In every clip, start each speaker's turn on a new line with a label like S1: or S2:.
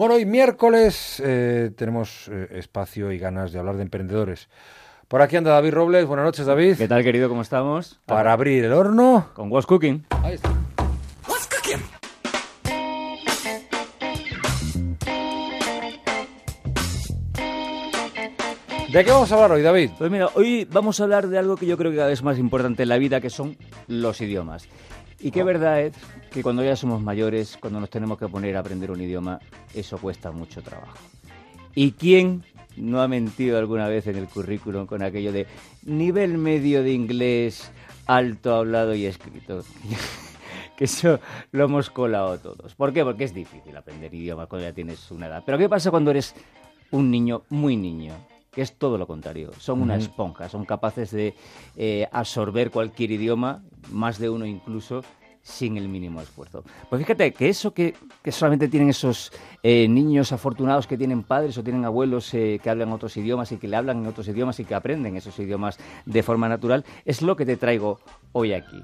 S1: Bueno, hoy miércoles eh, tenemos eh, espacio y ganas de hablar de emprendedores. Por aquí anda David Robles. Buenas noches, David.
S2: ¿Qué tal, querido? ¿Cómo estamos?
S1: Para abrir el horno.
S2: Con What's Cooking.
S1: Ahí está.
S3: What's cooking?
S1: ¿De qué vamos a hablar hoy, David?
S2: Pues mira, hoy vamos a hablar de algo que yo creo que cada vez es más importante en la vida, que son los idiomas. Y qué verdad es que cuando ya somos mayores, cuando nos tenemos que poner a aprender un idioma, eso cuesta mucho trabajo. ¿Y quién no ha mentido alguna vez en el currículum con aquello de nivel medio de inglés, alto hablado y escrito? que eso lo hemos colado todos. ¿Por qué? Porque es difícil aprender idiomas cuando ya tienes una edad. Pero ¿qué pasa cuando eres un niño muy niño? que es todo lo contrario. Son una esponja, son capaces de eh, absorber cualquier idioma, más de uno incluso, sin el mínimo esfuerzo. Pues fíjate que eso que, que solamente tienen esos eh, niños afortunados que tienen padres o tienen abuelos eh, que hablan otros idiomas y que le hablan en otros idiomas y que aprenden esos idiomas de forma natural, es lo que te traigo hoy aquí.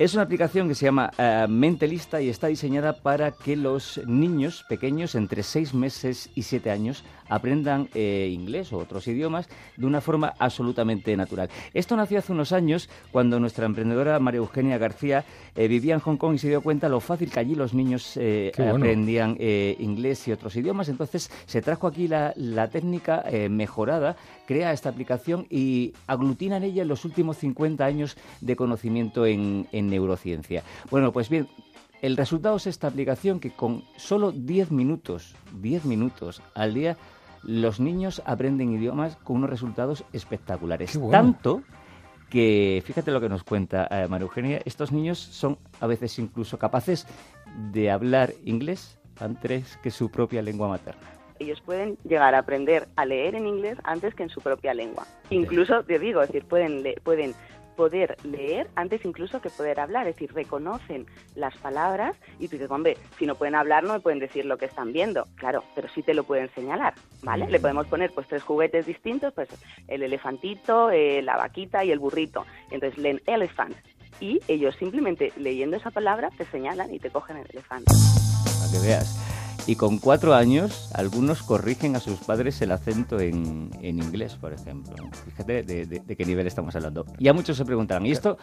S2: Es una aplicación que se llama eh, Mentalista y está diseñada para que los niños pequeños entre 6 meses y 7 años aprendan eh, inglés o otros idiomas de una forma absolutamente natural. Esto nació hace unos años cuando nuestra emprendedora María Eugenia García eh, vivía en Hong Kong y se dio cuenta lo fácil que allí los niños
S1: bueno.
S2: aprendían inglés y otros idiomas. Entonces se trajo aquí la, la técnica mejorada, crea esta aplicación y aglutina en ella los últimos 50 años de conocimiento en, en neurociencia. Bueno, pues bien, el resultado es esta aplicación que con solo 10 minutos, 10 minutos al día, los niños aprenden idiomas con unos resultados espectaculares.
S1: Bueno.
S2: Tanto que, fíjate lo que nos cuenta eh, María Eugenia, estos niños son a veces incluso capaces de hablar inglés antes que su propia lengua materna.
S4: ellos pueden llegar a aprender a leer en inglés antes que en su propia lengua. Incluso, te digo, es decir, pueden, le- pueden poder leer antes incluso que poder hablar, es decir, reconocen las palabras y tú dices, hombre, si no pueden hablar no me pueden decir lo que están viendo, claro, pero sí te lo pueden señalar, ¿vale? Le podemos poner pues tres juguetes distintos, pues el elefantito, eh, la vaquita y el burrito, entonces leen elephant y ellos simplemente leyendo esa palabra te señalan y te cogen el elefante.
S2: para que veas. Y con cuatro años, algunos corrigen a sus padres el acento en, en inglés, por ejemplo. Fíjate de, de- de qué nivel estamos hablando. Y a muchos se preguntarán, ¿y esto?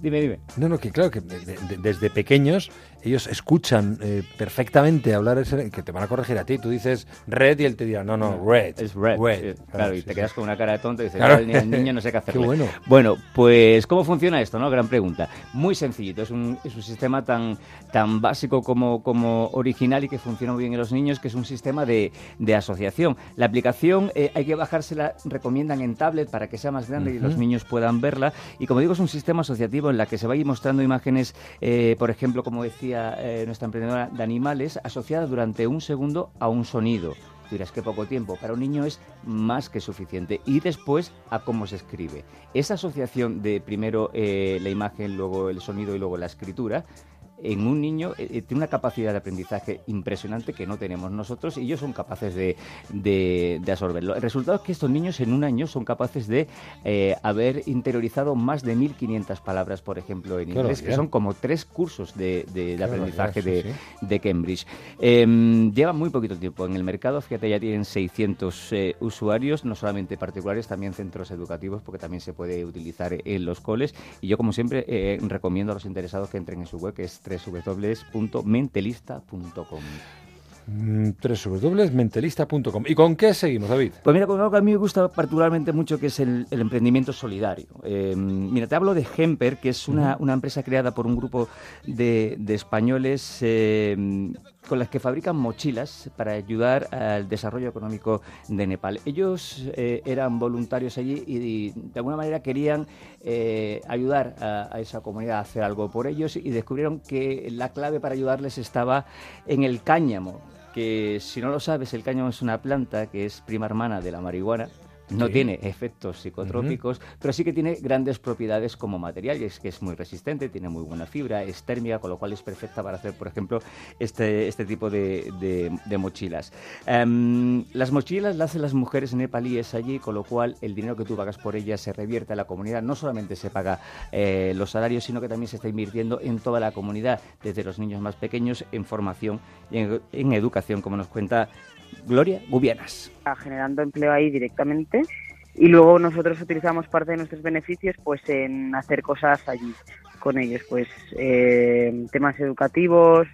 S2: Dime, dime.
S1: No, no, que claro, que de- de- desde pequeños ellos escuchan eh, perfectamente hablar ese, que te van a corregir a ti. Tú dices red y él te dirá, no, no, red.
S2: Es red. sí, claro, y
S1: sí,
S2: te
S1: sí.
S2: quedas con una cara de tonto y dices,
S1: Claro.
S2: "Madre mía, el niño no sé qué hacer.
S1: Qué bueno.
S2: Bueno, pues, ¿cómo funciona esto? no? Gran pregunta. Muy sencillito. Es un, es un sistema tan, tan básico como, como original y que funciona muy bien en los niños, que es un sistema de, de asociación. La aplicación eh, hay que bajársela, recomiendan en tablet para que sea más grande y los niños puedan verla. Y como digo, es un sistema asociativo en la que se va a ir mostrando imágenes, eh, por ejemplo, como decía eh, nuestra emprendedora, de animales asociadas durante un segundo a un sonido. Dirás que poco tiempo. Para un niño es más que suficiente. Y después a cómo se escribe. Esa asociación de primero eh, la imagen, luego el sonido y luego la escritura, en un niño eh, eh, tiene una capacidad de aprendizaje impresionante que no tenemos nosotros y ellos son capaces de, de- de absorberlo. El resultado es que estos niños en un año son capaces de eh, haber interiorizado más de 1.500 palabras, por ejemplo, en inglés, que son como tres cursos de, de- aprendizaje de,
S1: sí,
S2: de Cambridge. Eh, lleva muy poquito tiempo en el mercado, fíjate, ya tienen 600 eh, usuarios, no solamente particulares, también centros educativos, porque también se puede utilizar en los coles. Y yo, como siempre, recomiendo a los interesados que entren en su web, que es www.mentelista.com.
S1: Mm, www.mentalista.com. ¿Y con qué seguimos, David?
S2: Pues mira, con algo que a mí me gusta particularmente mucho, que es el, el emprendimiento solidario. Eh, mira, te hablo de Hemper, que es una, una empresa creada por un grupo de, de españoles eh, con las que fabrican mochilas para ayudar al desarrollo económico de Nepal. Ellos eh, eran voluntarios allí y, de alguna manera querían eh, ayudar a, a esa comunidad a hacer algo por ellos y descubrieron que la clave para ayudarles estaba en el cáñamo que si no lo sabes, el cáñamo es una planta que es prima hermana de la marihuana, No tiene efectos psicotrópicos, pero sí que tiene grandes propiedades como material, y es que es muy resistente, tiene muy buena fibra, es térmica, con lo cual es perfecta para hacer, por ejemplo, este, este tipo de, mochilas. Em, las mochilas las hacen las mujeres nepalíes allí, con lo cual el dinero que tú pagas por ellas se revierte a la comunidad. No solamente se paga eh, los salarios, sino que también se está invirtiendo en toda la comunidad, desde los niños más pequeños, en formación y en, educación, como nos cuenta Gloria Gubianas.
S3: Generando empleo ahí directamente y luego nosotros utilizamos parte de nuestros beneficios pues en hacer cosas allí con ellos, pues eh, temas educativos,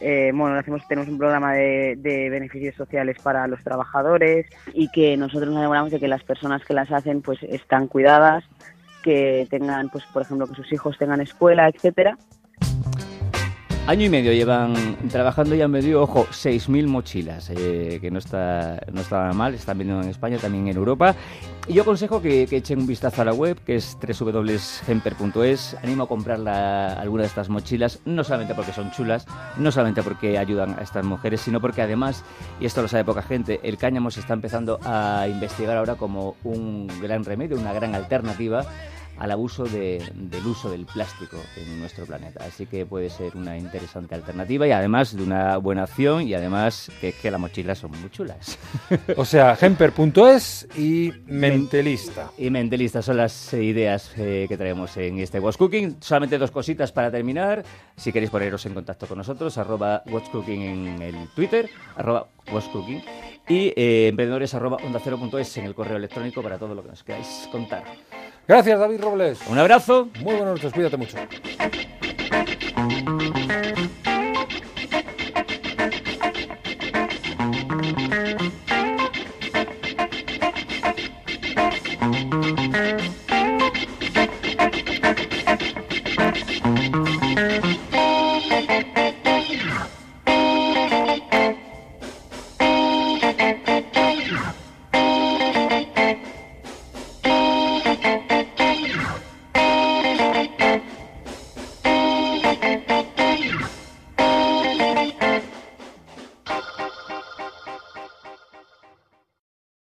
S3: eh, bueno, hacemos, tenemos un programa de, de, beneficios sociales para los trabajadores y que nosotros nos aseguramos de que las personas que las hacen pues están cuidadas, que tengan, pues por ejemplo, que sus hijos tengan escuela, etcétera
S2: Año y medio llevan trabajando y han vendido, ojo, 6.000 mochilas, eh, que no está, no está mal, están vendiendo en España, también en Europa. Y yo aconsejo que, echen un vistazo a la web, que es www.hemper.es. Animo a comprar alguna de estas mochilas, no solamente porque son chulas, no solamente porque ayudan a estas mujeres, sino porque además, y esto lo sabe poca gente, el cáñamo se está empezando a investigar ahora como un gran remedio, una gran alternativa al abuso del uso del plástico en nuestro planeta. Así que puede ser una interesante alternativa y además de una buena acción y además que, que las mochilas son muy chulas.
S1: O sea, gemper.es y mentelista.
S2: Y mentelista son las ideas eh, que traemos en este Watch Cooking. Solamente dos cositas para terminar. Si queréis poneros en contacto con nosotros, arroba Watch Cooking en el Twitter, arroba Watch Cooking y eh, emprendedores arroba onda en el correo electrónico para todo lo que nos queráis contar.
S1: Gracias, David Robles.
S2: Un abrazo.
S1: Muy buenas noches, cuídate mucho.